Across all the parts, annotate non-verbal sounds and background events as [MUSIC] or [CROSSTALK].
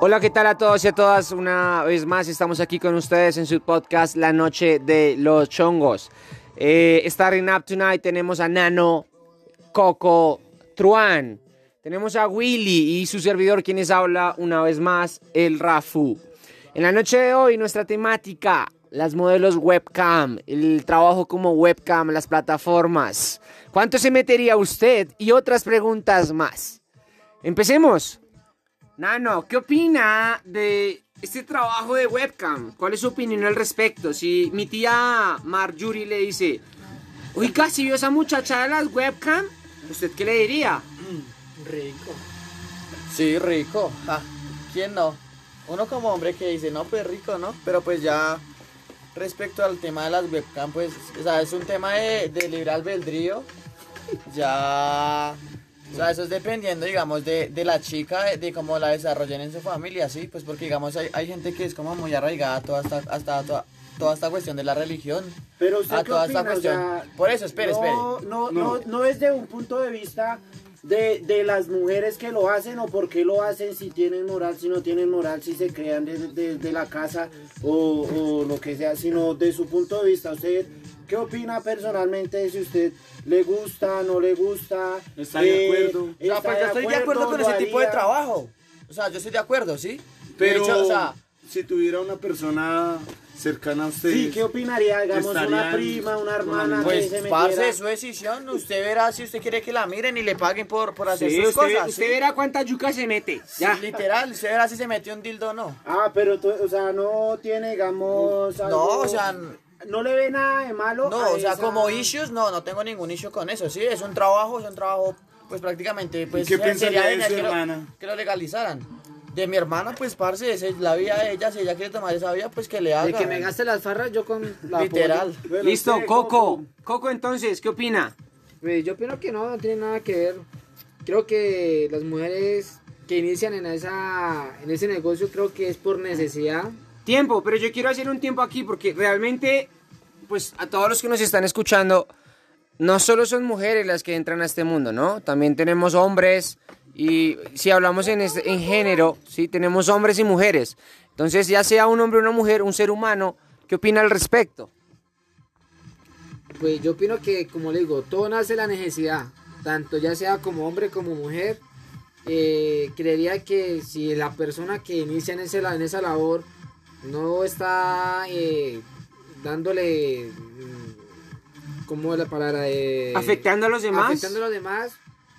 Hola, ¿qué tal a todos y a todas? Una vez más estamos aquí con ustedes en su podcast La Noche de los Chongos. Eh, starting up tonight tenemos a Nano, Coco, Truan. Tenemos a Willy y su servidor quienes habla una vez más, el Rafu. En la noche de hoy nuestra temática, las modelos webcam, el trabajo como webcam, las plataformas. ¿Cuánto se metería usted? Y otras preguntas más. Empecemos. Nano, ¿qué opina de este trabajo de webcam? ¿Cuál es su opinión al respecto? Si mi tía Marjorie le dice, oiga, si vio esa muchacha de las webcam, ¿usted qué le diría? Rico. Sí, rico. Ah, ¿Quién no? Uno como hombre que dice, no, pues rico, ¿no? Pero pues ya respecto al tema de las webcam, pues, o sea, es un tema de, de libre albedrío. [LAUGHS] Ya... O sea, eso es dependiendo, digamos, de, de la chica, de, de cómo la desarrollen en su familia, ¿sí? Pues porque, digamos, hay, hay gente que es como muy arraigada a toda esta, hasta toda, toda esta cuestión de la religión. Pero usted a qué toda opina? esta cuestión. O sea, Por eso, espere, no, espere. No, no, no, es de un punto de vista de, de las mujeres que lo hacen o por qué lo hacen, si tienen moral, si no tienen moral, si se crean desde de, de la casa o, o lo que sea, sino de su punto de vista. ¿Usted qué opina personalmente si usted le gusta, no le gusta? Está de acuerdo. O sea, está pues yo estoy de acuerdo con ese tipo de trabajo. O sea, yo estoy de acuerdo, ¿sí? Pero hecho, o sea, si tuviera una persona cercana a usted, Sí, ¿qué opinaría? Digamos, una prima, una hermana que pues, se parce, metiera... es su decisión. Usted verá si usted quiere que la miren y le paguen por, por hacer Sí, sus usted, cosas. usted ¿sí? verá cuánta yuca se mete. Ya. Sí, literal, usted verá si se metió un dildo o no. Ah, pero, tú, o sea, no tiene, digamos... No, algo- o sea, No le ve nada de malo. no, a o sea, esa- como issues, no, no tengo ningún issue con eso, sí, es un trabajo, es un trabajo, pues prácticamente, pues ¿Y qué pensaría de su que lo- hermana? que lo legalizaran. De mi hermana, pues, parce, esa es la vida de ella, si ella quiere tomar esa vida, pues que le haga. De que me gaste las farras, yo con la Literal. Bueno, Listo, usted, Coco. Coco, entonces, ¿qué opina? Pues, yo opino que no, no tiene nada que ver. Creo que las mujeres que inician en, esa, en ese negocio, creo que es por necesidad. Tiempo, pero yo quiero hacer un tiempo aquí porque realmente, pues a todos los que nos están escuchando, no solo son mujeres las que entran a este mundo, ¿no? También tenemos hombres y si hablamos en, este- en género, sí, tenemos hombres y mujeres. Entonces, ya sea un hombre o una mujer, un ser humano, ¿qué opina al respecto? Pues yo opino que, como le digo, todo nace de la necesidad. Tanto ya sea como hombre como mujer. Eh, creería que si la persona que inicia en, ese, en esa labor no está eh, dándole... mm, ¿Cómo es la palabra? Eh, Afectando a los demás. Afectando a los demás,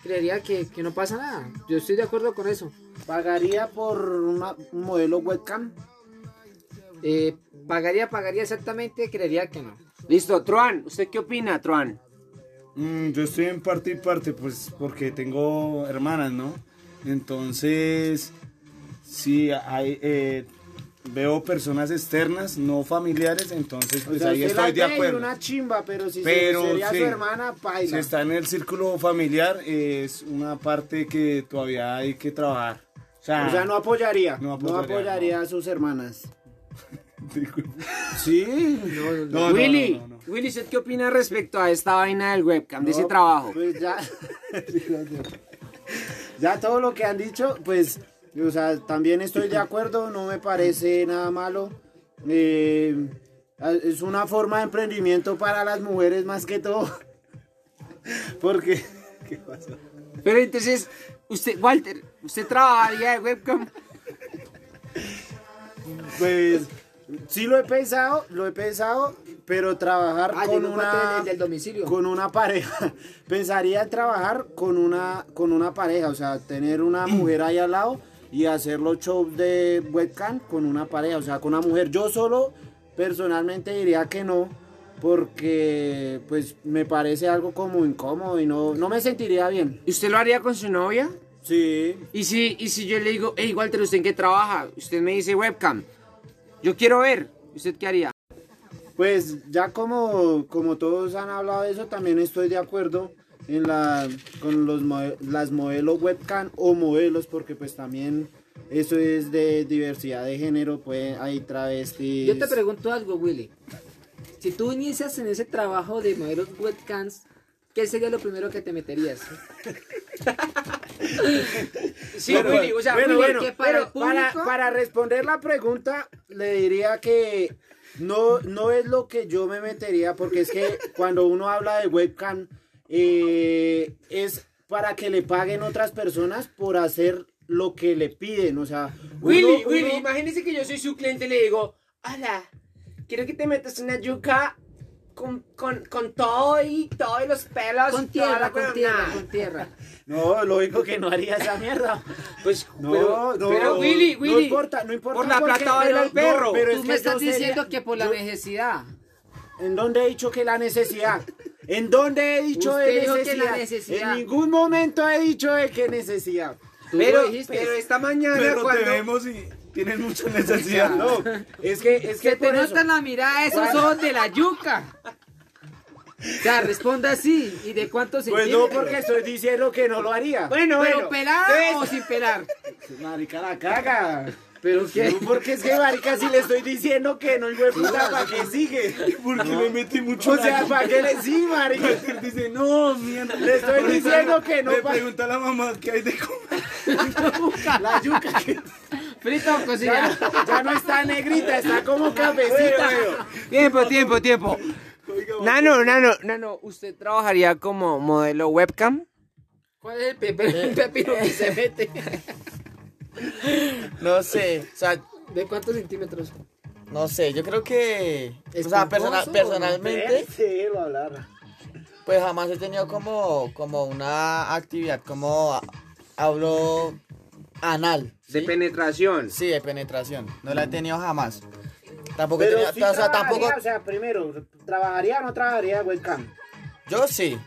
creería que, que no pasa nada. Yo estoy de acuerdo con eso. ¿Pagaría por una- un modelo webcam? Eh, pagaría, pagaría exactamente, creería que no. Listo, Truan, ¿usted qué opina, Truan? Mm, yo estoy en parte y parte, pues porque tengo hermanas, ¿no? Entonces, sí, hay, eh, veo personas externas, no familiares, entonces pues O sea, ahí estoy de acuerdo. una chimba, pero si Pero, se, sería sí. su hermana, paila. Si está en el círculo familiar, es una parte que todavía hay que trabajar. O sea, O sea, no apoyaría. No No apoyaría, apoyaría, a sus hermanas. [LAUGHS] Sí. No, no, Willy, no, no, no. Willy, ¿usted qué opina respecto a esta vaina del webcam, de ese No, trabajo? Pues ya. [LAUGHS] [LAUGHS] ya todo lo que han dicho, pues, o sea, también estoy de acuerdo, no me parece nada malo. Eh, es una forma de emprendimiento para las mujeres más que todo. [LAUGHS] Porque. ¿Qué pasó? Pero entonces, usted, Walter, ¿usted trabajaría de webcam? Pues sí lo he pensado, lo he pensado, pero trabajar Ah, con una del domicilio. con una pareja. [LAUGHS] Pensaría en trabajar con una con una pareja, o sea, tener una mujer ahí al lado y hacer los shows de webcam con una pareja, o sea, con una mujer. Yo solo personalmente diría que no porque pues me parece algo como incómodo y no no me sentiría bien. ¿Y usted lo haría con su novia? Sí. Y si, y si yo le digo, hey Walter, ¿usted en qué trabaja? Usted me dice webcam. Yo quiero ver. ¿Usted qué haría? Pues ya como, como todos han hablado de eso, también estoy de acuerdo en la, con los, las modelos webcam o modelos, porque pues también eso es de diversidad de género, pues hay travestis. Yo te pregunto algo, Willy. Si tú inicias en ese trabajo de modelos webcams, ¿qué sería lo primero que te meterías? [LAUGHS] Sí, Bueno, Willy, o sea, bueno, Willy, bueno, que para el público- para, para responder la pregunta, le diría que no, no es lo que yo me metería, porque es que cuando uno habla de webcam, eh, es para que le paguen otras personas por hacer lo que le piden, o sea... Willy, uno- Willy, uno- imagínese que yo soy su cliente y le digo, hola, quiero que te metas una yuca con, con, con todo y todos los pelos. Con tierra, con huevonada". tierra, con tierra. [LAUGHS] No, lógico que no haría esa mierda. [LAUGHS] Pues, No, pero, no, pero Willy, no Willy, importa, no importa. por la plata baila el pero- no, perro. pero Tú es me que estás sería- diciendo que por la yo- necesidad. ¿En dónde he dicho que la necesidad? ¿En dónde he dicho Usted de dijo que necesidad? la necesidad. En ningún momento he dicho de qué necesidad. Pero, esta mañana Pero cuando... te vemos y tienes mucha necesidad. No, es que es que Se te nota en la mirada esos ojos de la yuca. O sea, responda así. ¿Y de cuántos Pues centímetros? no, porque estoy diciendo que no lo haría. Bueno, ¿Pero bueno, entonces- o sin pelar? [LAUGHS] Marica la caga. ¿Pero qué? No, porque es que marica si le estoy diciendo que no, hijo de puta, ¿para qué sigue? Porque le metí mucho O sea, ¿para qué le sí, marica? [LAUGHS] Él dice, no, mierda. Le estoy diciendo que no Le pregunta a la mamá qué hay de comer. La yuca que ¿Frita o ya, cocida? ya no está negrita, está como cafecita. Tiempo, tiempo, tiempo. Nano, Nano, Nano, ¿usted trabajaría como modelo webcam? ¿Cuál es el, pepe- el pepino que se mete? [LAUGHS] No sé, o sea, ¿De cuántos centímetros? no sé, yo creo que, ¿Es o sea, persona- personalmente, Sí, lo hablar. pues jamás he tenido como, como una actividad como hablo anal. De penetración. Sí, de penetración. No la he tenido jamás. Tampoco he Pero tenido, sí o sea, tampoco, o sea, primero, ¿trabajaría o no trabajaría webcam? yo sí.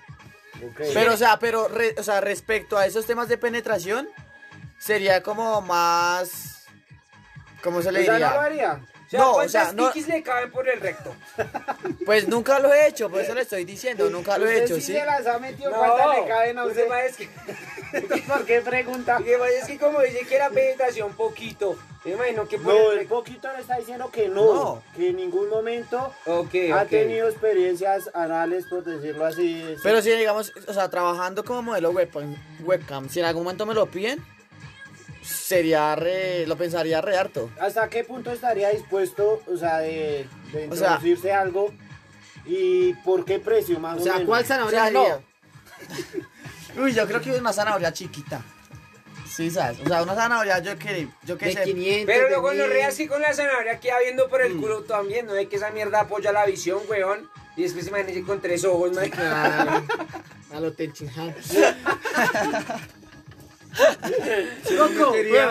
Pero, o sea, pero, re- o sea, respecto a esos temas de penetración, sería como más, ¿cómo se le O sea, diría? no lo haría. No, o sea, no, le caben por el recto? [LAUGHS] pues nunca lo he hecho, por eso le estoy diciendo, nunca lo he hecho, sí ¿sí? se las ha metido, ¿cuántas le caben a usted? es que, [LAUGHS] ¿Por qué pregunta? lo que pasa es que como dice que era penetración poquito, me imagino que por No, el el recto. poquito le está diciendo que no, No. que en ningún momento Ok, ha ok. tenido experiencias anales, por decirlo así. Pero si digamos, o sea, trabajando como modelo webcam, webcam, si en algún momento me lo piden, sería re, lo pensaría re harto. ¿Hasta qué punto estaría dispuesto, o sea, de, de O sea- introducirse algo? ¿Y por qué precio, más O o, sea, menos? ¿cuál O zanahoria sea, no. [LAUGHS] Uy, yo creo que una zanahoria chiquita. Sí, ¿sabes? O sea, una zanahoria, yo que, yo que De sé. 500, Pero luego no 1000. rea así con la zanahoria queda viendo por el culo también, ¿no? Es que esa mierda apoya la visión, weón. Y después imagínese con tres ojos, man. [LAUGHS] Claro. A lo [LAUGHS] Sería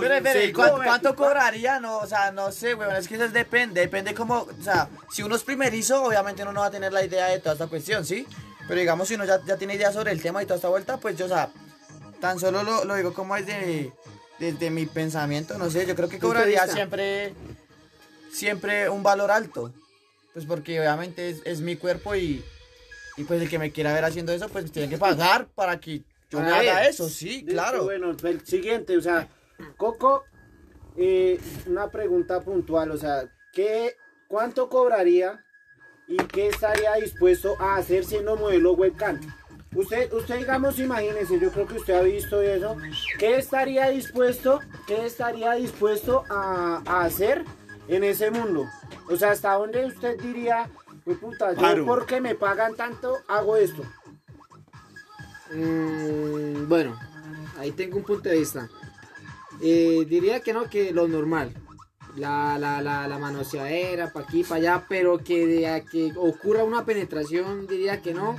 pero Pero. ¿cuánto, cuánto cobraría? No, o sea, no sé, weón, es que eso depende, depende como, o sea, si uno es primerizo, obviamente uno no va a tener la idea de toda esta cuestión, ¿sí? Pero digamos, si uno ya, ya tiene idea sobre el tema y toda esta vuelta, pues yo, o sea, tan solo lo, lo digo como desde, desde mi pensamiento, no sé, yo creo que de cobraría siempre, siempre un valor alto, pues porque obviamente es, es mi cuerpo y, y pues el que me quiera ver haciendo eso, pues tiene que pagar para que yo me Para haga ver. eso, sí, claro. Bueno, el siguiente, o sea, Coco, eh, una pregunta puntual, o sea, ¿qué, ¿cuánto cobraría y qué estaría dispuesto a hacer siendo modelo webcam? Usted, usted digamos, imagínese, yo creo que usted ha visto eso, ¿qué estaría dispuesto, qué estaría dispuesto a, a hacer en ese mundo? O sea, ¿hasta dónde usted diría, pues puta, yo porque me pagan tanto, hago esto? Mm, bueno, ahí tengo un punto de vista. Eh, diría que no, que lo normal. La, la, la, la manoseadera, para aquí, para allá, pero que de que ocurra una penetración, diría que no.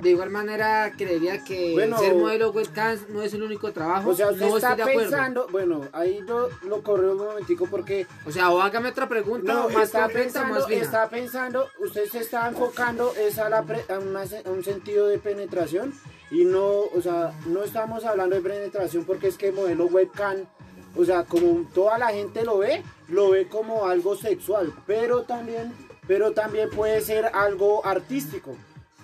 De igual manera, creería que Bueno, ser modelo webcam no es el único trabajo. O sea, usted no está pensando, bueno, ahí yo lo correo un momentico porque O sea, o hágame otra pregunta no, más está pensando, más fina. está pensando, usted se está enfocando es a, la pre- a, una a un sentido de penetración y no, o sea, no estamos hablando de penetración porque es que modelo webcam, o sea, como toda la gente lo ve, lo ve como algo sexual, pero también, pero también puede ser algo artístico.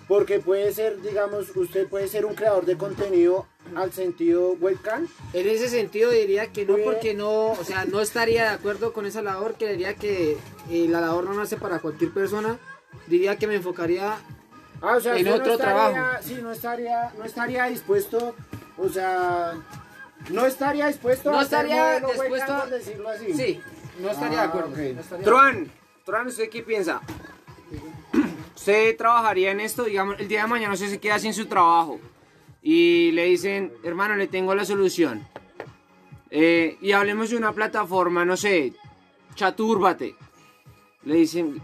Porque puede ser, digamos, usted puede ser un creador de contenido al sentido webcam En ese sentido diría que no porque no, o sea, no estaría de acuerdo con esa labor, que diría que eh, la labor no nace para cualquier persona. Diría que me enfocaría Ah, o sea, en otro no estaría- trabajo. Sí, no estaría, no estaría dispuesto, o sea, no estaría dispuesto No a estaría dispuesto a- decirlo así. Sí, no estaría Ah, de acuerdo. ok. no estaría. Truan, Truan, ¿usted qué piensa? [CLEARS THROAT] ¿Usted trabajaría en esto? Digamos, el día de mañana usted se queda sin su trabajo y le dicen, hermano, le tengo la solución. Eh, y hablemos de una plataforma, no sé, chatúrbate. Le dicen,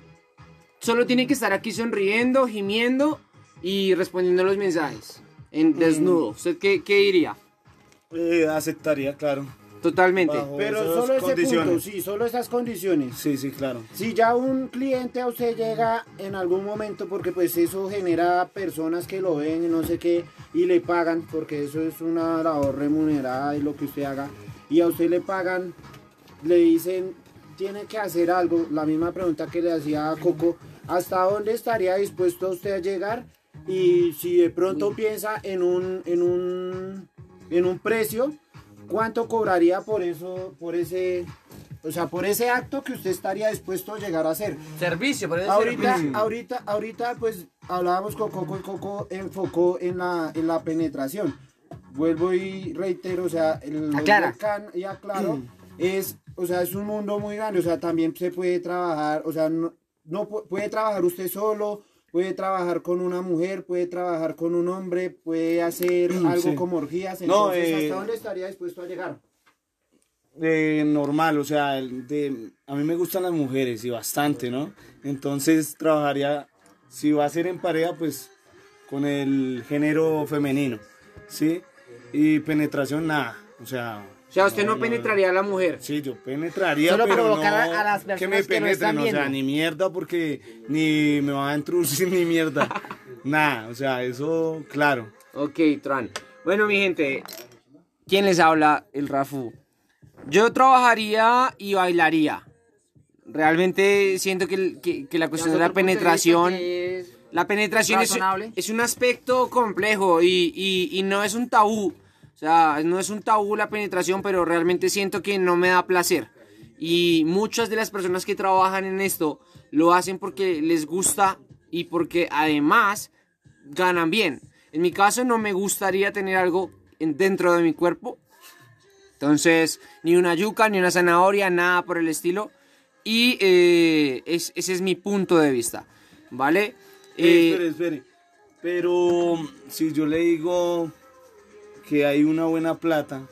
solo tiene que estar aquí sonriendo, gimiendo y respondiendo los mensajes en desnudo. ¿Usted qué, qué diría? Eh, aceptaría, claro. Totalmente. Bajo Pero esas solo ese punto, sí, solo esas condiciones. Sí, sí, claro. Si ya un cliente a usted llega en algún momento, porque pues eso genera personas que lo ven y no sé qué, y le pagan, porque eso es una labor remunerada y lo que usted haga, y a usted le pagan, le dicen, tiene que hacer algo, la misma pregunta que le hacía a Coco, ¿hasta dónde estaría dispuesto usted a llegar? Y si de pronto piensa en un, en un, en un precio, ¿cuánto cobraría por eso, por ese, o sea, por ese acto que usted estaría dispuesto a llegar a hacer? Servicio, por eso Ahorita, servicio. ahorita, ahorita, pues hablábamos con Coco y Coco enfocó en la, en la penetración. Vuelvo y reitero, o sea, el Aclara. y aclaro, es, o sea, es un mundo muy grande, o sea, también se puede trabajar, o sea, no, no pu- puede trabajar usted solo, puede trabajar con una mujer, puede trabajar con un hombre, puede hacer [CLEARS THROAT] algo Sí. como orgías, No, entonces, eh, ¿hasta dónde estaría dispuesto a llegar? de normal, o sea, de, a mí me gustan las mujeres y bastante, ¿no? Entonces trabajaría, si va a ser en pareja, pues con el género femenino, ¿sí? Y penetración, nada, o sea... O sea, usted no penetraría a la mujer. Sí, yo penetraría, Solo pero provocar no a- a las que personas me que no penetren, están o sea, ni mierda porque ni me va a introducir [LAUGHS] ni mierda, nada, o sea, eso, claro. Ok, Tran. Bueno, mi gente, ¿quién les habla? El Rafu. Yo trabajaría y bailaría. Realmente siento que, que- que la cuestión de la penetración... La penetración es, es un aspecto complejo y, y- y no es un tabú. O sea, no es un tabú la penetración, pero realmente siento que no me da placer. Y muchas de las personas que trabajan en esto lo hacen porque les gusta y porque además ganan bien. En mi caso no me gustaría tener algo en- dentro de mi cuerpo. Entonces, ni una yuca, ni una zanahoria, nada por el estilo. Y eh, es- ese es mi punto de vista. ¿Vale? Eh, Eh, espere, espere. Pero si yo le digo que hay una buena plata,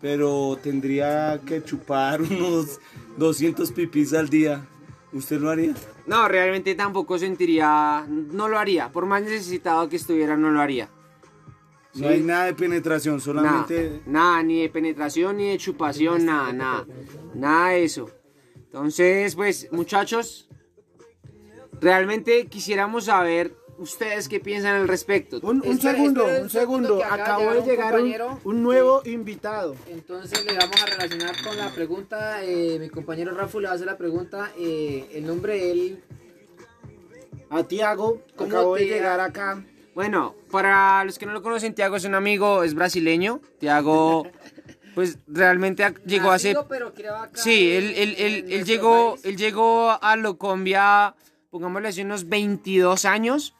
pero tendría que chupar [LAUGHS] unos 200 pipis al día, ¿usted lo haría? No, realmente tampoco sentiría, no lo haría. Por más necesitado que estuviera, no lo haría. No hay nada de penetración, Nada, solamente... nada, ni de penetración, ni de chupación, nada, nada. Nada de eso. Entonces, pues, muchachos, realmente quisiéramos saber ustedes qué piensan al respecto. Un, segundo, un un segundo de acabó de llegar un nuevo invitado. Entonces le vamos a relacionar con la pregunta. eh, mi compañero Rafa le va a hacer la pregunta. eh, el nombre de él. A Tiago, ¿Cómo acabó de llegar acá. Bueno, para los que no lo conocen, Tiago es un amigo, es brasileño. Tiago, [LAUGHS] pues, realmente llegó hace... Pero criado acá Sí, él, él, él, en él nuestro llegó, país. él llegó a Locombia, pongámosle así, unos 22 años,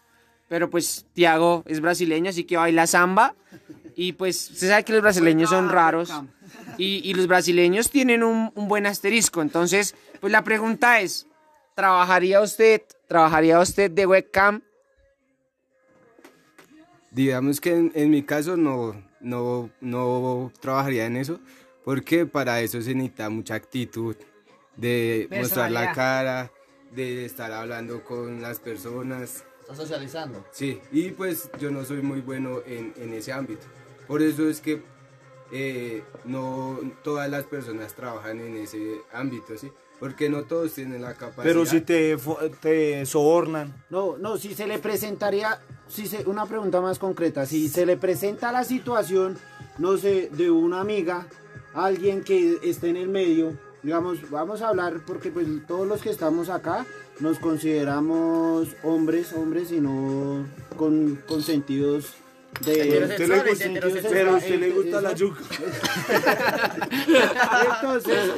pero pues Tiago es brasileño, así que baila samba, y pues usted sabe que los brasileños son raros, y, y los brasileños tienen un, un buen asterisco, entonces, pues la pregunta es, ¿trabajaría usted, trabajaría usted de webcam? Digamos que en, en mi caso no, no, no trabajaría en eso, porque para eso se necesita mucha actitud de mostrar la cara, de estar hablando con las personas. Está socializando. Sí, y pues yo no soy muy bueno en, en ese ámbito. Por eso es que eh, no todas las personas trabajan en ese ámbito, ¿sí? Porque no todos tienen la capacidad. Pero si te, te sobornan, No, no, si se le presentaría, si se, una pregunta más concreta, si se le presenta la situación, no sé, de una amiga, alguien que esté en el medio, digamos, vamos a hablar porque pues todos los que estamos acá nos consideramos hombres, hombres y no con, con sentidos de... Heterosexuales, sentidos heterosexuales. pero usted le gusta la yuca. Entonces,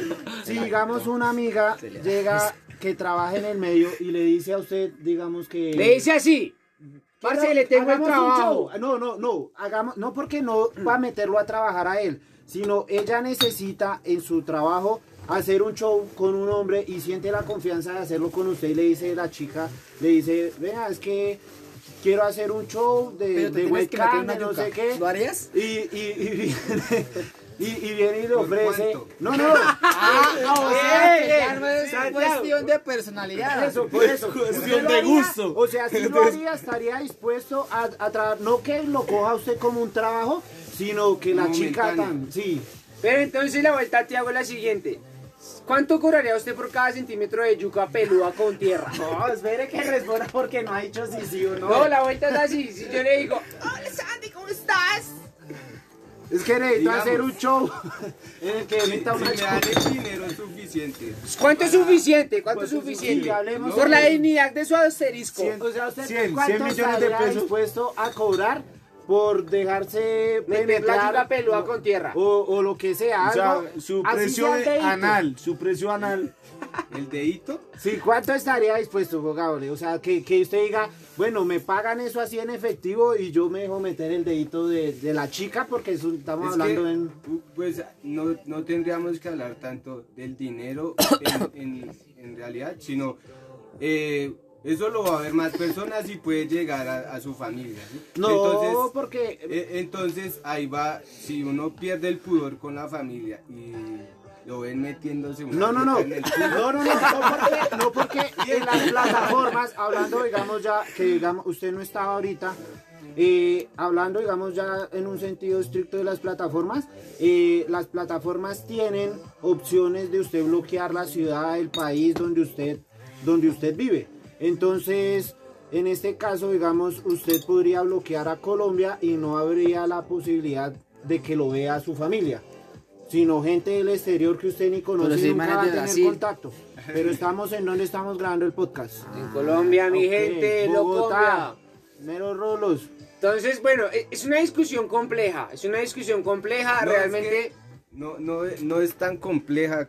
si digamos una amiga llega que trabaja en el medio y le dice a usted, digamos que... Le dice así, Parce, le tengo el trabajo. No, no, no, hagamos, no porque no va a meterlo a trabajar a él, sino ella necesita en su trabajo hacer un show con un hombre y siente la confianza de hacerlo con usted y le dice la chica, le dice, vea, es que quiero hacer un show de, de webcam, no sé qué. ¿Lo harías? Y, y, y viene, [LAUGHS] y, y viene y le ¿Por ofrece. No, no, [LAUGHS] Ah, o sea, que ya no es Santiago. cuestión de personalidad. Eso, por eso. cuestión ¿Usted lo de gusto. O sea, si [LAUGHS] lo haría, estaría dispuesto a, a trabajar. No que lo coja usted como un trabajo, sino que la chica tan. Sí. Pero entonces la vuelta te hago la siguiente. ¿Cuánto cobraría usted por cada centímetro de yuca peluda con tierra? No, espere que responda porque no ha dicho si sí o no. No, la vuelta es así. Si yo le digo, hola Sandy, ¿cómo estás? Es que necesito Digamos. hacer un show en el que Si, emita si una me dan el dinero suficiente. ¿Cuánto es suficiente? ¿Cuánto es suficiente? sí, hablemos Por la dignidad de su asterisco. O sea, usted 100, ¿cuánto 100 millones de pesos? dispuesto a cobrar por dejarse Meter la penetrar yuca peluda con tierra. O, o lo que sea, O sea, algo, su precio anal, su precio anal. [LAUGHS] El dedito. Sí, ¿cuánto estaría dispuesto, Gable? O sea, que, que usted diga, bueno, me pagan eso así en efectivo y yo me dejo meter el dedito de, de la chica porque eso estamos Es hablando que, en... Pues no, no tendríamos que hablar tanto del dinero [COUGHS] en, en- en realidad, sino eh, eso lo va a ver más personas y puede llegar a, a su familia. ¿sí? No, entonces, porque... eh, entonces ahí va, si uno pierde el pudor con la familia y lo ven metiéndose una No, no, no. yuca en el culo, No, no, no, no porque, no porque [LAUGHS] en las plataformas, hablando, digamos, ya, que digamos, usted no estaba ahorita, eh, hablando, digamos, ya en un sentido estricto de las plataformas, eh, las plataformas tienen opciones de usted bloquear la ciudad, el país donde usted, donde usted vive. Entonces, en este caso, digamos, usted podría bloquear a Colombia y no habría la posibilidad de que lo vea su familia sino gente del exterior que usted ni conoce sí, nunca va a tener Brasil. contacto. Pero estamos en donde estamos grabando el podcast. En Colombia, mi gente, Bogotá, Bogotá. Mero Rolos. Entonces, bueno, e- es una discusión compleja. Es una discusión compleja, No, es realmente. que no, no, no es tan compleja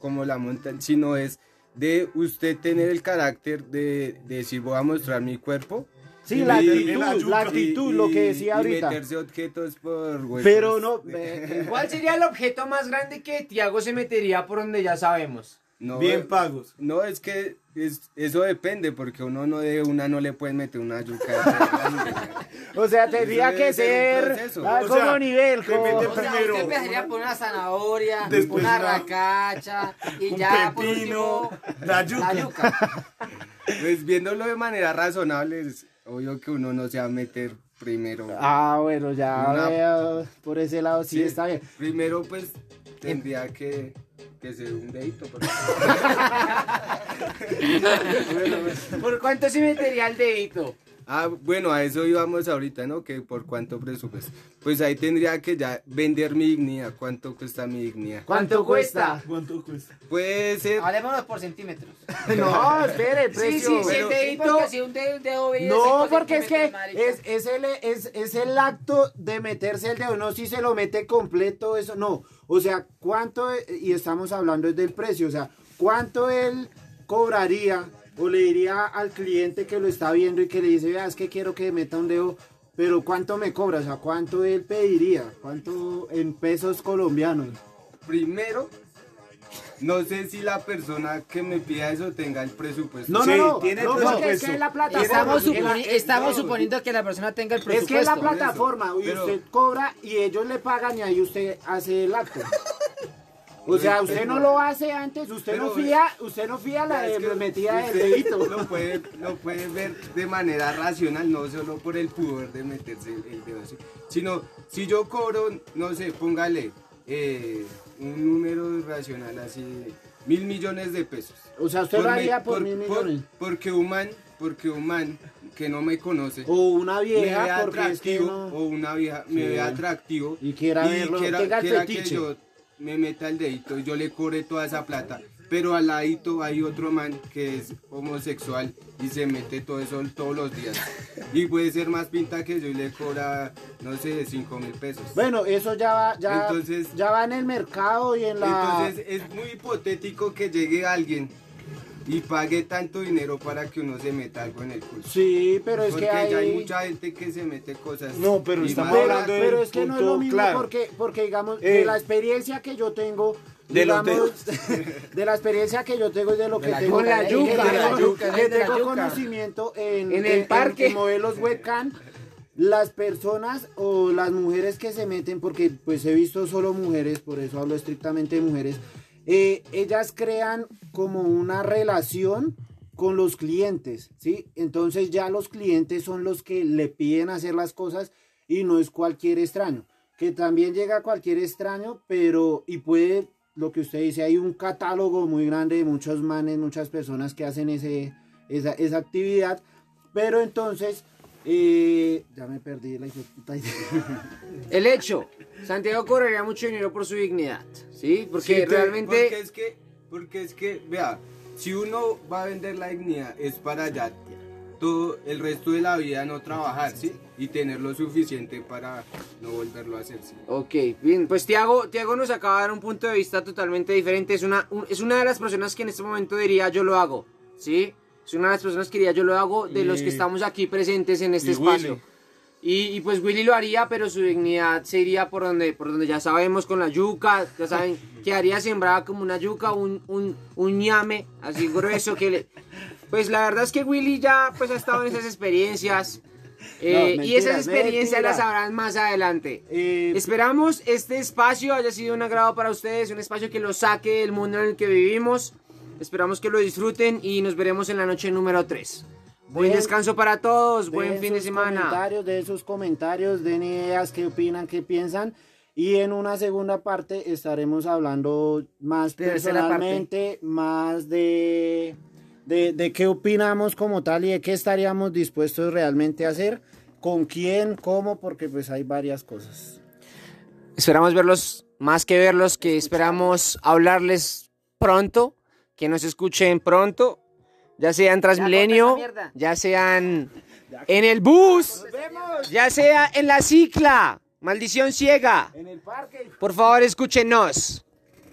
como la montaña, sino es de usted tener el carácter de, de decir voy a mostrar mi cuerpo. Sí, y- la y- actitud, la actitud, y- lo que decía y ahorita. meterse objetos por huecos. Pero no, [LAUGHS] ¿Cuál sería el objeto más grande que Tiago se metería por donde ya sabemos? No, Bien eh, pagos. No, es que es, eso depende, porque uno no de una no le puede meter una yuca. [LAUGHS] o sea, tendría Eso que ser ser proceso. ah, como sea, nivel. te mete O sea, Primero, usted empezaría por una zanahoria, después una una- racacha y Un ya por pepino, último la yuca. la yuca. [LAUGHS] pues viéndolo de manera razonable, es obvio que uno no se va a meter primero. Ah, bueno, ya Una- veo, por ese lado sí, Sí, está bien. Primero, pues tendría que, que ser un dedito. [LAUGHS] porque- ¿Por cuánto se metería el dedito? Ah, bueno, a eso íbamos ahorita, ¿no? Que por cuánto presupuesto. Pues ahí tendría que ya vender mi dignidad. ¿Cuánto cuesta mi dignidad? ¿Cuánto cuesta? ¿Cuánto cuesta? Puede ser. Hablémonos por centímetros. [LAUGHS] No, espere, el Sí, precio. sí, sí, Pero- Sí, dedito. porque si un dedo, No, porque es que es, es, el, es, es el acto de meterse el dedo, no si se lo mete completo, eso no. O sea, ¿cuánto, y estamos hablando es del precio, o sea, cuánto él cobraría o le diría al cliente que lo está viendo y que le dice, vea, es que quiero que meta un dedo, pero ¿cuánto me cobra? O sea, ¿cuánto él pediría? ¿Cuánto en pesos colombianos? Primero, no sé si la persona que me pida eso tenga el presupuesto. No, Sí, no, no, tiene no, es presupuesto. que en la plataforma... Estamos, suponi- suponiendo que la persona tenga el Es presupuesto. que es la plataforma y Pero- usted cobra y ellos le pagan y ahí usted hace el acto. [LAUGHS] O sea, usted no lo hace antes, usted no fía, usted no fía la Es de metida del dedito. [LAUGHS] Lo puede, lo puede ver de manera racional, no solo por el pudor de meterse el, dedo así. Sino, si yo cobro, no sé, póngale eh, un número racional así, mil millones de pesos. O sea, usted lo me- haría por, mil millones. porque un man, porque un man que no me conoce. O una me vieja, ve es que atractivo, no- o una vieja me Sí. ve atractivo Y quiera verlo, quiera fetiche. que yo me meta el dedito y yo le cobre toda esa plata. Pero al ladito hay otro man que es homosexual y se mete todo eso todos los días. Y puede ser más pinta que yo y le cobra no sé 5 mil pesos. Bueno, eso ya va, ya, Entonces- ya va en el mercado y en la... entonces es muy hipotético que llegue alguien y pague tanto dinero para que uno se meta algo en el culo. Sí, pero es Porque que hay... ya hay mucha gente que se mete cosas. No, pero y estamos malas. Pero, hablando del pero es que no es lo mismo claro. porque, porque digamos, Eh, de la experiencia que yo tengo, de los digamos, [LAUGHS] de la experiencia que yo tengo y de lo que la tengo, con la que yuca, tengo- de la yuca, que de la tengo yuca. conocimiento en, En el parque. en modelos webcam, las personas o las mujeres que se meten, porque pues he visto solo mujeres, por eso hablo estrictamente de mujeres, eh, ellas crean como una relación con los clientes, ¿sí? Entonces ya los clientes son los que le piden hacer las cosas y no es cualquier extraño, que también llega cualquier extraño, pero y puede, lo que usted dice, hay un catálogo muy grande de muchos manes, muchas personas que hacen ese, esa, esa actividad, pero entonces, eh, ya me perdí la. [LAUGHS] El hecho, Santiago cobraría mucho dinero por su dignidad, ¿sí? Porque Sí, te- realmente... Porque es que, porque es que, vea, si uno va a vender la dignidad es para ya todo el resto de la vida no trabajar, ¿sí? Y tener lo suficiente para no volverlo a hacer, ¿sí? Ok, bien, pues Tiago, Tiago nos acaba de dar un punto de vista totalmente diferente. Es una, un- es una de las personas que en este momento diría yo lo hago, ¿sí? Es una de las personas que diría yo lo hago de los que Y- estamos aquí presentes en este y espacio. Willy. Y, y pues Willy lo haría, pero su dignidad se iría por donde, por donde ya sabemos con la yuca, ya saben, quedaría sembrada como una yuca, un, un, un ñame así grueso que le... [LAUGHS] Pues la verdad es que Willy ya pues ha estado en esas experiencias. eh, y mentiras, esas experiencias mentira. las sabrán más adelante. Eh, Esperamos este espacio haya sido un agrado para ustedes, un espacio que los saque del mundo en el que vivimos. Esperamos que lo disfruten y nos veremos en la noche número 3. Buen descanso para todos, buen fin de semana. Comentarios, den sus comentarios, den ideas, qué opinan, qué piensan. Y en una segunda parte estaremos hablando más personalmente, más de, de, de qué opinamos como tal y de qué estaríamos dispuestos realmente a hacer, con quién, cómo, porque pues hay varias cosas. Esperamos verlos, más que verlos, que esperamos hablarles pronto, que nos escuchen pronto, ya sea en Transmilenio, ya sean en el bus, ya sea en la cicla. Maldición ciega. Por favor, escúchenos.